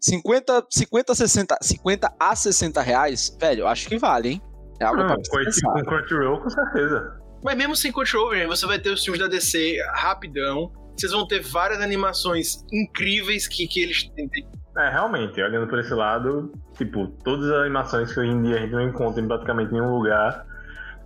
50, 50, 60, 50 a 60 reais, velho, eu acho que vale, hein? É algo Não, pra com, pensar. com Crunchyroll, com certeza. Mas mesmo sem gente, você vai ter os filmes da DC rapidão. Vocês vão ter várias animações incríveis que, que eles têm. É, realmente, olhando por esse lado, tipo, todas as animações que hoje em dia a gente não encontra em praticamente nenhum lugar,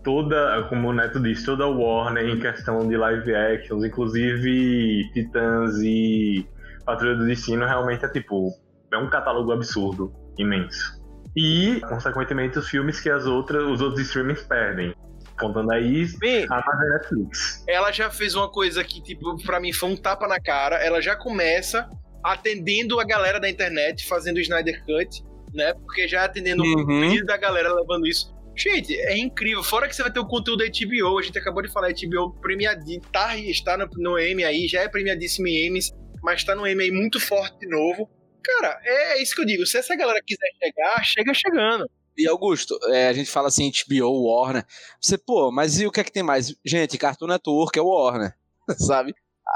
toda, como o Neto disse, toda Warner em questão de live actions, inclusive Titãs e Patrulha do Destino, realmente é tipo, é um catálogo absurdo, imenso. E, consequentemente, os filmes que as outras, os outros streamings perdem. Contando aí Bem, a Amazon e Netflix. ela já fez uma coisa que, tipo, pra mim foi um tapa na cara. Ela já começa atendendo a galera da internet, fazendo o Snyder Cut, né? Porque já atendendo o Uhum. pedido da galera levando isso. Gente, é incrível. Fora que você vai ter o conteúdo da HBO, a gente acabou de falar, a HBO premiadinho, tá, está no, no M aí, já é premiadíssimo em Emmys, mas tá no M aí muito forte de novo. Cara, é isso que eu digo. Se essa galera quiser chegar, chega chegando. E Augusto, é, a gente fala assim, HBO, Warner. Você, pô, mas e o que é que tem mais? Gente, Cartoon Network é o Warner, sabe?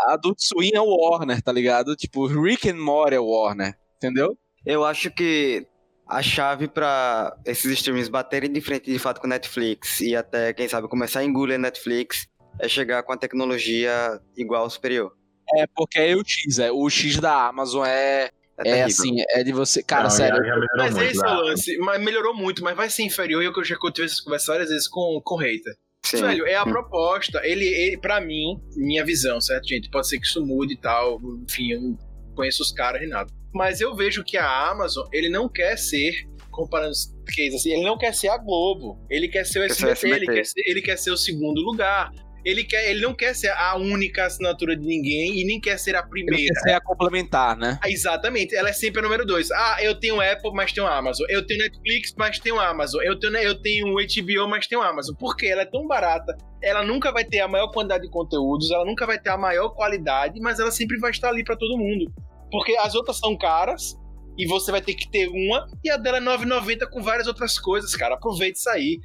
Adult Swim é o Warner, tá ligado? Tipo, Rick and Morty é o Warner, entendeu? Eu acho que a chave pra esses streams baterem de frente de fato com Netflix e até, quem sabe, começar a engolir Netflix é chegar com a tecnologia igual ou superior. É porque é o X, é, o X da Amazon é, É, é assim, é de você. Cara, Não, sério. já- já Mas muito, esse é o lance. Mas melhorou muito, mas vai ser inferior. E eu que já tive essas conversas várias vezes com, com o hater. Sim. Velho, é a Hum. proposta. Ele, ele, pra mim, minha visão, certo, gente? Pode ser que isso mude e tal. Enfim, eu não conheço os caras e nada. Mas eu vejo que a Amazon, ele não quer ser, comparando os cases assim, ele não quer ser a Globo. Ele quer ser o Quer ser o SBT, Ele, SBT. quer ser, ele quer ser o segundo lugar. Ele, quer, ele não quer ser a única assinatura de ninguém e nem quer ser a Ele primeira. quer ser a complementar, né? Ah, Exatamente, ela é sempre a número dois. Ah, eu tenho Apple, mas tenho Amazon. Eu tenho Netflix, mas tenho Amazon. Eu tenho, eu tenho HBO, mas tenho Amazon. Por quê? Ela é tão barata. Ela nunca vai ter a maior quantidade de conteúdos, ela nunca vai ter a maior qualidade, mas ela sempre vai estar ali pra todo mundo. Porque as outras são caras e você vai ter que ter uma e a dela é 9,90 com várias outras coisas, cara. Aproveite isso aí.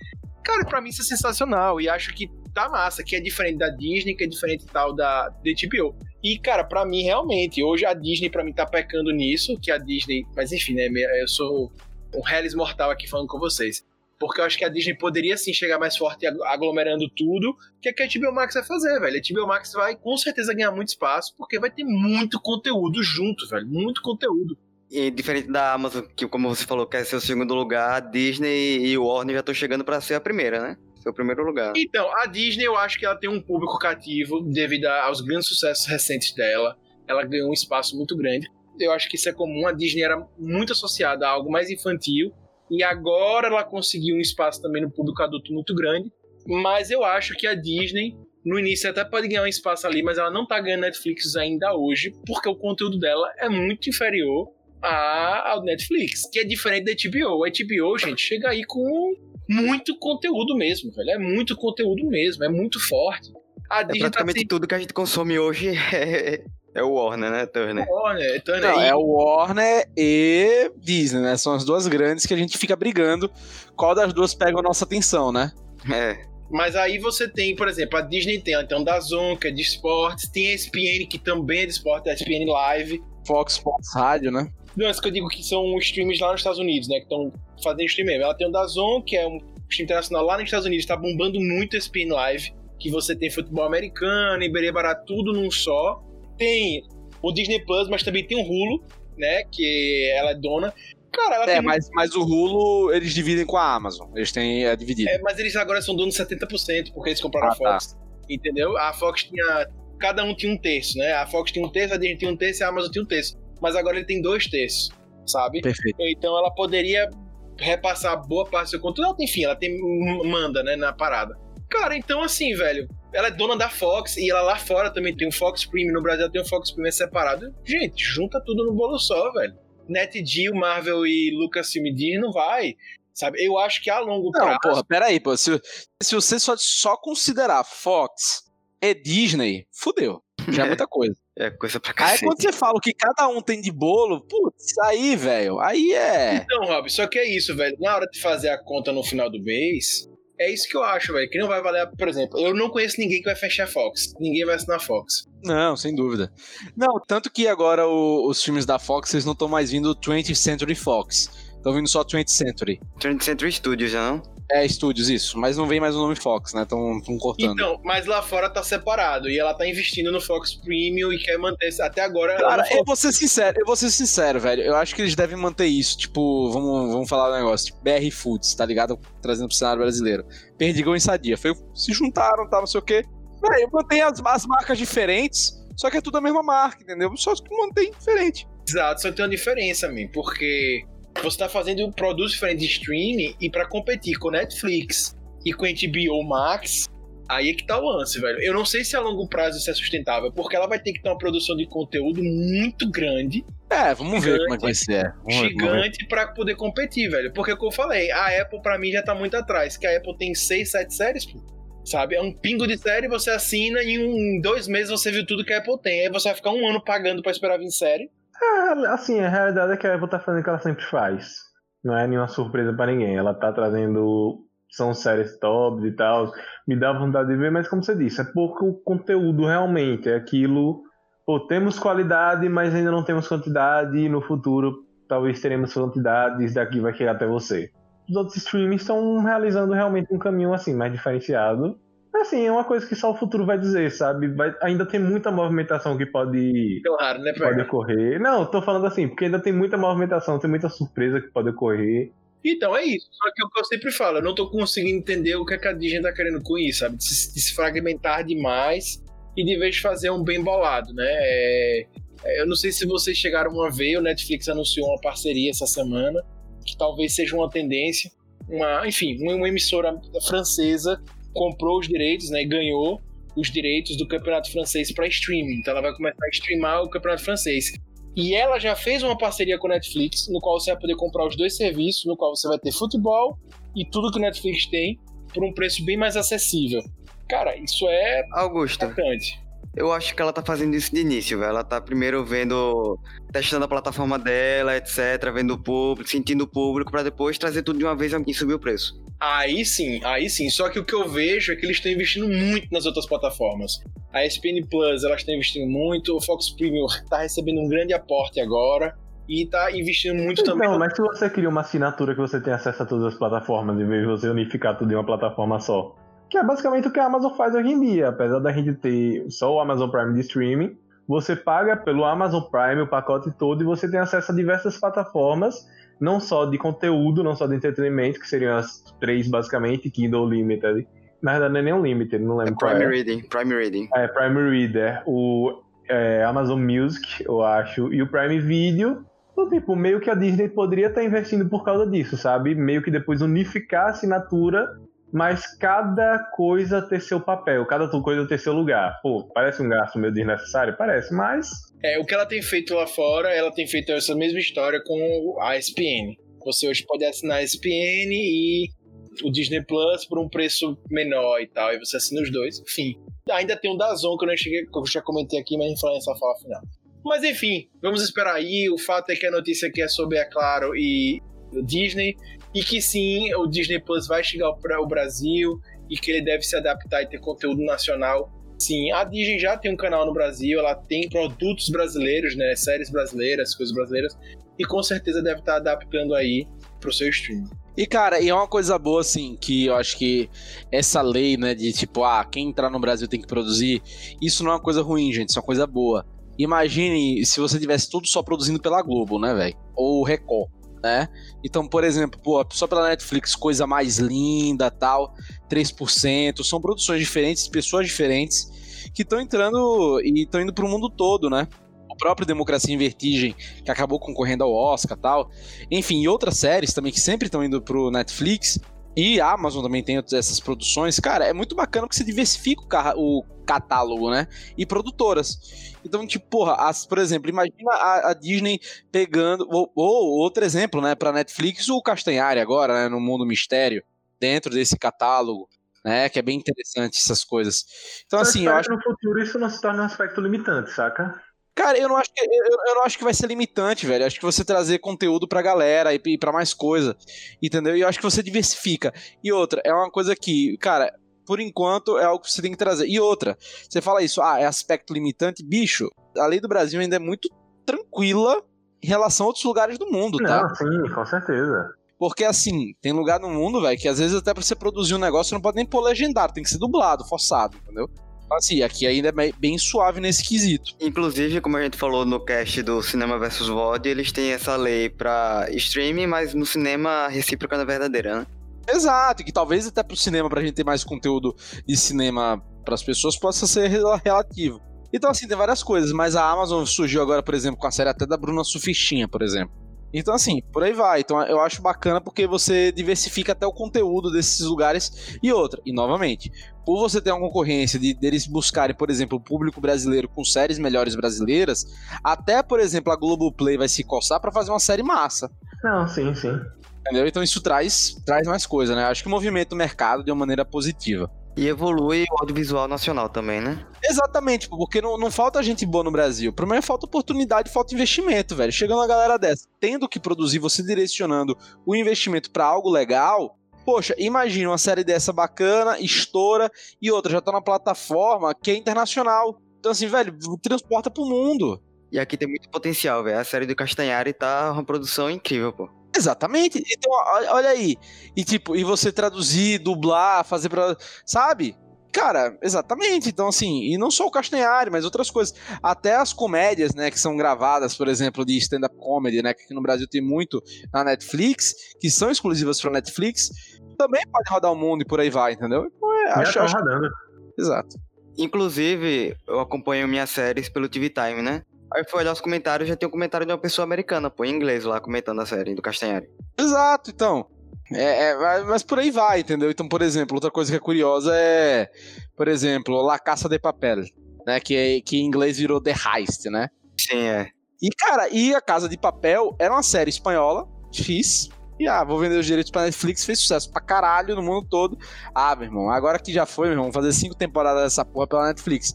Cara, pra mim isso é sensacional e acho que tá massa, que é diferente da Disney, que é diferente tal da, da HBO. E, cara, pra mim, realmente, hoje a Disney, pra mim, tá pecando nisso, que a Disney. Mas enfim, né? Eu sou um Hellis mortal aqui falando com vocês. Porque eu acho que a Disney poderia sim chegar mais forte ag- aglomerando tudo, que é que a HBO Max vai fazer, velho. A HBO Max vai com certeza ganhar muito espaço, porque vai ter muito conteúdo junto, velho. Muito conteúdo. E diferente da Amazon, que como você falou, quer ser o segundo lugar, a Disney e o Warner já estão chegando pra ser a primeira, né? Seu primeiro lugar. Então, a Disney eu acho que ela tem um público cativo devido aos grandes sucessos recentes dela. Ela ganhou um espaço muito grande. Eu acho que isso é comum. A Disney era muito associada a algo mais infantil. E agora ela conseguiu um espaço também no público adulto muito grande. Mas eu acho que a Disney, no início, até pode ganhar um espaço ali, mas ela não tá ganhando Netflix ainda hoje, porque o conteúdo dela é muito inferior ao Netflix, que é diferente da HBO. A HBO, gente, chega aí com muito conteúdo mesmo, velho. É muito conteúdo mesmo, é muito forte. A é praticamente tá tudo que a gente consome hoje é, é o Warner, né, Turner? Warner, é Turner. Não, é o Warner e Disney, né? São as duas grandes que a gente fica brigando. Qual das duas pega a nossa atenção, né? É. Mas aí você tem, por exemplo, a Disney tem, então, da Zon, que é de esportes, tem a ESPN, que também é de esporte, a ESPN Live. Fox Sports Rádio, né? Não, isso que eu digo que são streams lá nos Estados Unidos, né? Que estão fazendo stream mesmo. Ela tem o da Zon, que é um stream internacional lá nos Estados Unidos, tá bombando muito a ESPN Live, que você tem futebol americano, Iberê Barato, tudo num só. Tem o Disney Plus, mas também tem o Hulu, né? Que ela é dona. Cara, ela é, tem mas, muito... mas o Hulu eles dividem com a Amazon. Eles têm é dividido. É, mas eles agora são donos de 70%, porque eles compraram ah, a Fox. Tá. Entendeu? A Fox tinha. Cada um tinha um terço, né? A Fox tinha um terço, a Disney tinha um terço e a Amazon tinha um terço. Mas agora ele tem dois terços, sabe? Perfeito. Então ela poderia repassar boa parte do seu conteúdo. Enfim, ela tem manda, né, na parada. Cara, então assim, velho, ela é dona da Fox e ela lá fora também tem um Fox Premium. No Brasil tem um Fox Premium separado. Gente, junta tudo no bolo só, velho. NetGeo, Marvel e Lucasfilm Disney não vai. Sabe? Eu acho que a longo prazo. Não, porra, peraí, pô. Se, se você só, só considerar Fox e Disney, fudeu. Já é muita coisa. É coisa pra cacete. Aí quando você fala o que cada um tem de bolo, putz, aí, velho, aí é. Então, Rob, só que é isso, velho. Na hora de fazer a conta no final do mês, é isso que eu acho, velho. Que não vai valer. Por exemplo, eu não conheço ninguém que vai fechar Fox. Ninguém vai assinar Fox. Não, sem dúvida. Não, tanto que agora o, os filmes da Fox, eles não estão mais vindo 20th Century Fox. Estão vindo só 20th Century. 20th Century Studios, já não? É, estúdios, isso. Mas não vem mais o nome Fox, né? Estão cortando. Então, mas lá fora tá separado. E ela tá investindo no Fox Premium e quer manter até agora. Cara, eu vou ser sincero, eu vou ser sincero, velho. Eu acho que eles devem manter isso. Tipo, vamos, vamos falar um negócio. Tipo, BR Foods, tá ligado? Trazendo pro cenário brasileiro. Perdigão e Sadia. Foi, se juntaram, tá, não sei o quê. Velho, mantém as, as marcas diferentes. Só que é tudo a mesma marca, entendeu? Só que mantém diferente. Exato, só tem uma diferença, man, porque você tá fazendo produtos diferentes de streaming e para competir com Netflix e com HBO Max, aí é que tá o lance, velho. Eu não sei se a longo prazo isso é sustentável, porque ela vai ter que ter uma produção de conteúdo muito grande. É, vamos gigante, ver como é que vai ser. Vamos gigante para poder competir, velho. Porque, como eu falei, a Apple para mim já tá muito atrás. Que a Apple tem 6, 7 séries, pô. Sabe? É um pingo de série, você assina e em dois meses você viu tudo que a Apple tem. Aí você vai ficar um ano pagando para esperar vir série. É, assim, a realidade é que a Apple tá fazendo o que ela sempre faz. Não é nenhuma surpresa para ninguém. Ela tá trazendo. São séries top e tal. Me dá vontade de ver, mas como você disse, é pouco conteúdo realmente. É aquilo. Pô, temos qualidade, mas ainda não temos quantidade. E no futuro, talvez teremos quantidade. Isso daqui vai chegar até você. Os outros streamings estão realizando realmente um caminho assim, mais diferenciado Assim, é uma coisa que só o futuro vai dizer, sabe? Vai, ainda tem muita movimentação que pode, claro, né, pode ocorrer. Não, tô falando assim, porque ainda tem muita movimentação, tem muita surpresa que pode ocorrer. Então é isso. Só que é o que eu sempre falo, eu não tô conseguindo entender o que, é que a Disney tá querendo com isso, sabe? De se, de se fragmentar demais e de vez fazer um bem bolado, né? É, é, eu não sei se vocês chegaram a ver, o Netflix anunciou uma parceria essa semana, que talvez seja uma tendência. Uma, enfim, uma emissora francesa comprou os direitos, né, ganhou os direitos do campeonato francês para streaming. Então ela vai começar a streamar o campeonato francês. E ela já fez uma parceria com a Netflix, no qual você vai poder comprar os dois serviços, no qual você vai ter futebol e tudo que o Netflix tem por um preço bem mais acessível. Cara, isso é Augusto. importante. Eu acho que ela tá fazendo isso de início, velho. Ela tá primeiro vendo, testando a plataforma dela, etc, vendo o público, sentindo o público, para depois trazer tudo de uma vez e subir o preço. Aí sim, aí sim. Só que o que eu vejo é que eles estão investindo muito nas outras plataformas. A ESPN Plus, elas estão investindo muito, o Fox Premium está recebendo um grande aporte agora e está investindo muito então, também. Não, mas se você cria uma assinatura que você tem acesso a todas as plataformas, em vez de você unificar tudo em uma plataforma só, que é basicamente o que a Amazon faz hoje em dia, apesar da gente ter só o Amazon Prime de streaming, você paga pelo Amazon Prime o pacote todo e você tem acesso a diversas plataformas não só de conteúdo, não só de entretenimento, que seriam as três basicamente, Kindle Limited. Na verdade, não é nem um Limited, não lembro É qual Prime é. Reading, Prime Reading. É, Prime Reader, o é, Amazon Music, eu acho, e o Prime Video. Então, tipo, meio que a Disney poderia estar investindo por causa disso, sabe? Meio que depois unificar a assinatura, mas cada coisa ter seu papel, cada coisa ter seu lugar. Pô, parece um gasto meio desnecessário? Parece, mas É, o que ela tem feito lá fora, ela tem feito essa mesma história com a ESPN. Você hoje pode assinar a ESPN e o Disney Plus por um preço menor e tal, e você assina os dois. Enfim, ainda tem um Dazon que eu não cheguei, que eu já comentei aqui, mas a gente nessa fala final. Mas enfim, vamos esperar aí. O fato é que a notícia aqui é sobre a Claro e o Disney, e que sim, o Disney Plus vai chegar para o Brasil e que ele deve se adaptar e ter conteúdo nacional Sim, a Disney já tem um canal no Brasil, ela tem produtos brasileiros, né? Séries brasileiras, coisas brasileiras, e com certeza deve estar adaptando aí pro seu streaming. E, cara, e é uma coisa boa, assim, que eu acho que essa lei, né, de tipo, ah, quem entrar no Brasil tem que produzir, isso não é uma coisa ruim, gente, isso é uma coisa boa. Imagine se você tivesse tudo só produzindo pela Globo, né, velho? Ou Record, né? Então, por exemplo, pô, só pela Netflix, coisa mais linda, tal, 3%, são produções diferentes, pessoas diferentes que estão entrando e estão indo pro mundo todo, né? O próprio Democracia em Vertigem, que acabou concorrendo ao Oscar tal. Enfim, e outras séries também que sempre estão indo pro Netflix. E a Amazon também tem essas produções. Cara, é muito bacana porque você diversifica o, o catálogo, né? E produtoras. Então, tipo, porra, as- por exemplo, imagina a, a Disney pegando. Ou, ou outro exemplo, né? Pra Netflix, o Castanhari agora, né? No Mundo Mistério, dentro desse catálogo. Né, que é bem interessante essas coisas. Então, assim, eu acho que no futuro isso não se torne um aspecto limitante, saca? Cara, eu não acho que, eu, eu não acho que vai ser limitante, velho. Eu acho que você trazer conteúdo pra galera e, e pra mais coisa. Entendeu? E eu acho que você diversifica. E outra, é uma coisa que, cara, por enquanto é algo que você tem que trazer. E outra, você fala isso, ah, é aspecto limitante. Bicho, a lei do Brasil ainda é muito tranquila em relação a outros lugares do mundo, tá? Não, sim, com certeza. Porque assim, tem lugar no mundo, velho, que às vezes até pra você produzir um negócio você não pode nem pôr legendado, tem que ser dublado, forçado, entendeu? Assim, aqui ainda é bem- suave nesse quesito. Inclusive, como a gente falou no cast do Cinema vs VOD, eles têm essa lei pra streaming, mas no cinema a recíproca não é verdadeira, né? Exato, e que talvez até pro cinema, pra gente ter mais conteúdo de cinema pras pessoas, possa ser rela- relativo. Então, assim, tem várias coisas, mas a Amazon surgiu agora, por exemplo, com a série até da Bruna Sufistinha, por exemplo. Então, assim, por aí vai. Então, eu acho bacana porque você diversifica até o conteúdo desses lugares. E outra, e novamente, por você ter uma concorrência de deles buscarem, por exemplo, o público brasileiro com séries melhores brasileiras, até, por exemplo, a Globoplay vai se coçar pra fazer uma série massa. Não, sim, sim. Entendeu? Então isso traz, traz mais coisa, né? Acho que movimenta o mercado de uma maneira positiva. E evolui o audiovisual nacional também, né? Exatamente, porque não, não falta gente boa no Brasil. O problema é falta oportunidade, falta investimento, velho. Chegando uma galera dessa, tendo que produzir, você direcionando o investimento pra algo legal. Poxa, imagina uma série dessa bacana, estoura, e outra já tá na plataforma que é internacional. Então, assim, velho, transporta pro mundo. E aqui tem muito potencial, velho. A série do Castanhari tá uma produção incrível, pô. Exatamente. Então, olha aí. E tipo, e você traduzir, dublar, fazer pra. Sabe? Cara, exatamente. Então, assim, e não só o Castanhari, mas outras coisas. Até as comédias, né, que são gravadas, por exemplo, de stand-up comedy, né, que aqui no Brasil tem muito na Netflix, que são exclusivas pra Netflix, também pode rodar o mundo e por aí vai, entendeu? Então, é, acho, tá acho- rodando. Exato. Inclusive, eu acompanho minhas séries pelo TV Time, né? Aí fui olhar os comentários, já tem um comentário de uma pessoa americana, pô, em inglês lá, comentando a série do Castanhari. Exato, então. É, é, mas- por aí vai, entendeu? Então, por exemplo, outra coisa que é curiosa é, por exemplo, La Caça de Papel, né? Que, é- que em inglês virou The Heist, né? Sim, é. E, cara, e A Casa de Papel era uma série espanhola, fiz. E, ah, vou vender os direitos pra Netflix, fez sucesso pra caralho no mundo todo. Ah, meu irmão, agora que já foi, meu irmão, vamos fazer cinco temporadas dessa porra pela Netflix.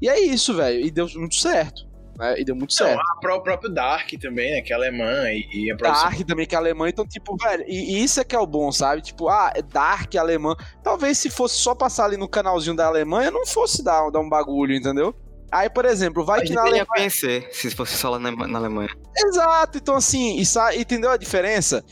E é isso, velho. E deu muito certo. Né? E deu muito Não, certo. a pró- o próprio Dark também, né? Que é alemã e, e a produção. Dark também, que é alemã, então, tipo, velho, e, e isso é que é o bom, sabe? Tipo, ah, é Dark alemã. Talvez se fosse só passar ali no canalzinho da Alemanha, não fosse dar, dar um bagulho, entendeu? Aí, por exemplo, vai A que na Alemanha. conhecer se fosse só lá na, na Alemanha. Exato, então assim, sa- entendeu a diferença?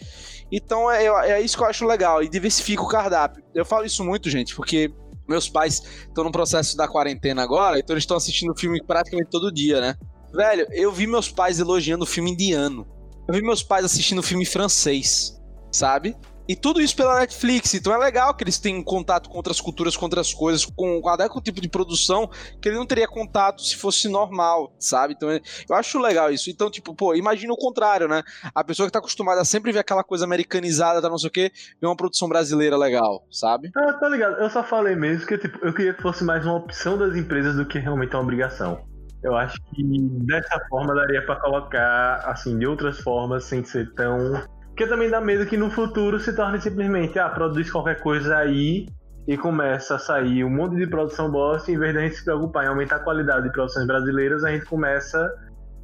Então é, é isso que eu acho legal, e diversifica o cardápio. Eu falo isso muito, gente, porque meus pais estão no processo da quarentena agora, então eles estão assistindo filme praticamente todo dia, né? Velho, eu vi meus pais elogiando o filme indiano. Eu vi meus pais assistindo filme francês, sabe? E tudo isso pela Netflix. Então é legal que eles tenham contato com outras culturas, com outras coisas, com, até com o tipo de produção que ele não teria contato se fosse normal, sabe? Então eu acho legal isso. Então, tipo, pô, imagina o contrário, né? A pessoa que tá acostumada a sempre ver aquela coisa americanizada, tá não sei o quê, ver uma produção brasileira legal, sabe? Ah, tá ligado. Eu só falei mesmo que, tipo, eu queria que fosse mais uma opção das empresas do que realmente uma obrigação. Eu acho que dessa forma daria para colocar, assim, de outras formas, sem ser tão porque também dá medo que no futuro se torne simplesmente, ah, produz qualquer coisa aí e começa a sair um monte de produção bosta, em vez de a gente se preocupar em aumentar a qualidade de produções brasileiras, a gente começa.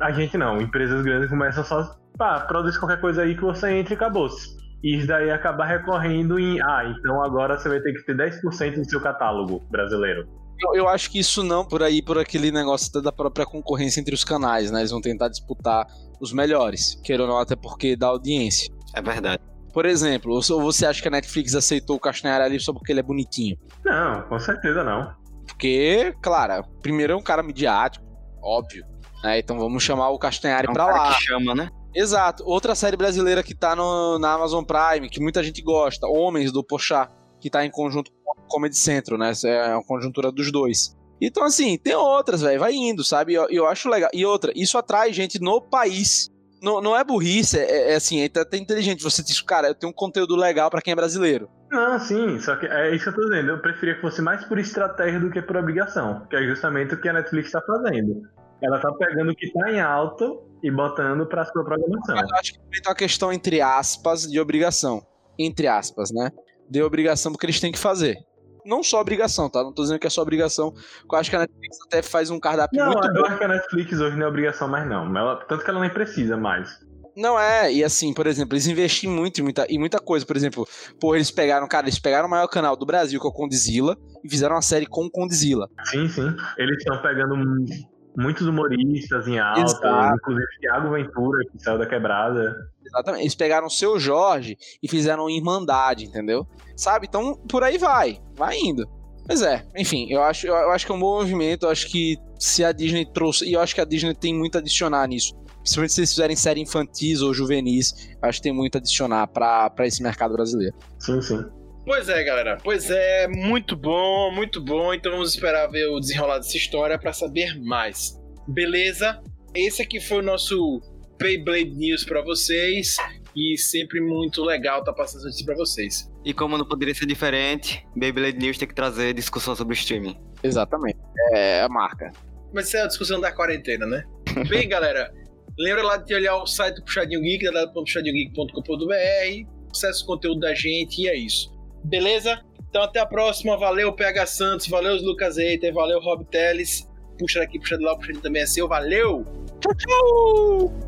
A gente não, empresas grandes começam só, pá, produz qualquer coisa aí que você entre e acabou-se. E isso daí acaba recorrendo em, ah, então agora você vai ter que ter 10% do seu catálogo brasileiro. Eu, eu, acho que isso não por aí, por aquele negócio da própria concorrência entre os canais, né? Eles vão tentar disputar os melhores, queira ou não, até porque dá audiência. É verdade. Por exemplo, ou você acha que a Netflix aceitou o Castanhari ali só porque ele é bonitinho? Não, com certeza não. Porque, claro, primeiro é um cara midiático, óbvio. Né? Então vamos chamar o Castanhari é um pra lá. Que chama, né? Exato. Outra série brasileira que tá no, na Amazon Prime, que muita gente gosta, Homens, do Pochá, que tá em conjunto com o Comedy Central, né? É uma conjuntura dos dois. Então, assim, tem outras, velho, vai indo, sabe? E eu, eu, acho legal. E outra, isso atrai gente no país não, não é burrice, é, é assim, é até inteligente. Você diz, cara, eu tenho um conteúdo legal para quem é brasileiro. Não, sim, só que é isso que eu tô dizendo. Eu preferia que fosse mais por estratégia do que por obrigação, que é justamente o que a Netflix tá fazendo. Ela tá pegando o que tá em alto e botando pra sua programação. Eu acho que tem uma questão entre aspas de obrigação. Entre aspas, né? De obrigação porque eles têm que fazer não só obrigação, tá? Não tô dizendo que é só obrigação. Eu acho que a Netflix até faz um cardápio não, muito eu bom. acho que a Netflix hoje não é obrigação mais, não. Ela, tanto que ela nem precisa mais. Não é, e assim, por exemplo, eles investem muito em muita, em muita coisa. Por exemplo, pô, eles pegaram, cara, eles pegaram o maior canal do Brasil, que é o Condizila, e fizeram uma série com o Condizila. Sim, sim. Eles estão pegando muitos humoristas em alta, Exato. inclusive Thiago Ventura, que saiu da quebrada. Exatamente. Eles pegaram o seu Jorge e fizeram Irmandade, entendeu? Sabe? Então, por aí vai. Vai indo. Mas é, enfim, eu acho, eu acho que é um bom movimento. Eu acho que se a Disney trouxe. E eu acho que a Disney tem muito a adicionar nisso. Principalmente se eles fizerem série infantis ou juvenis, acho que tem muito a adicionar para esse mercado brasileiro. Sim, sim. Pois é, galera. Pois é, muito bom, muito bom. Então vamos esperar ver o desenrolar dessa história para saber mais. Beleza? Esse aqui foi o nosso Beyblade News para vocês e sempre muito legal estar tá passando isso para vocês. E como não poderia ser diferente, Beyblade News tem que trazer discussão sobre streaming. Exatamente. É a marca. Mas isso é a discussão da quarentena, né? Bem, galera, lembra lá de olhar o site do Puxadinho Geek, www.puxadinhogeek.com.br, acesse o conteúdo da gente e é isso. Beleza? Então até a próxima. Valeu, PH Santos. Valeu, Lucas Eiter. Valeu, Rob Teles. Puxa daqui, puxa de lá, puxa de também é seu. Valeu! Tchau, tchau!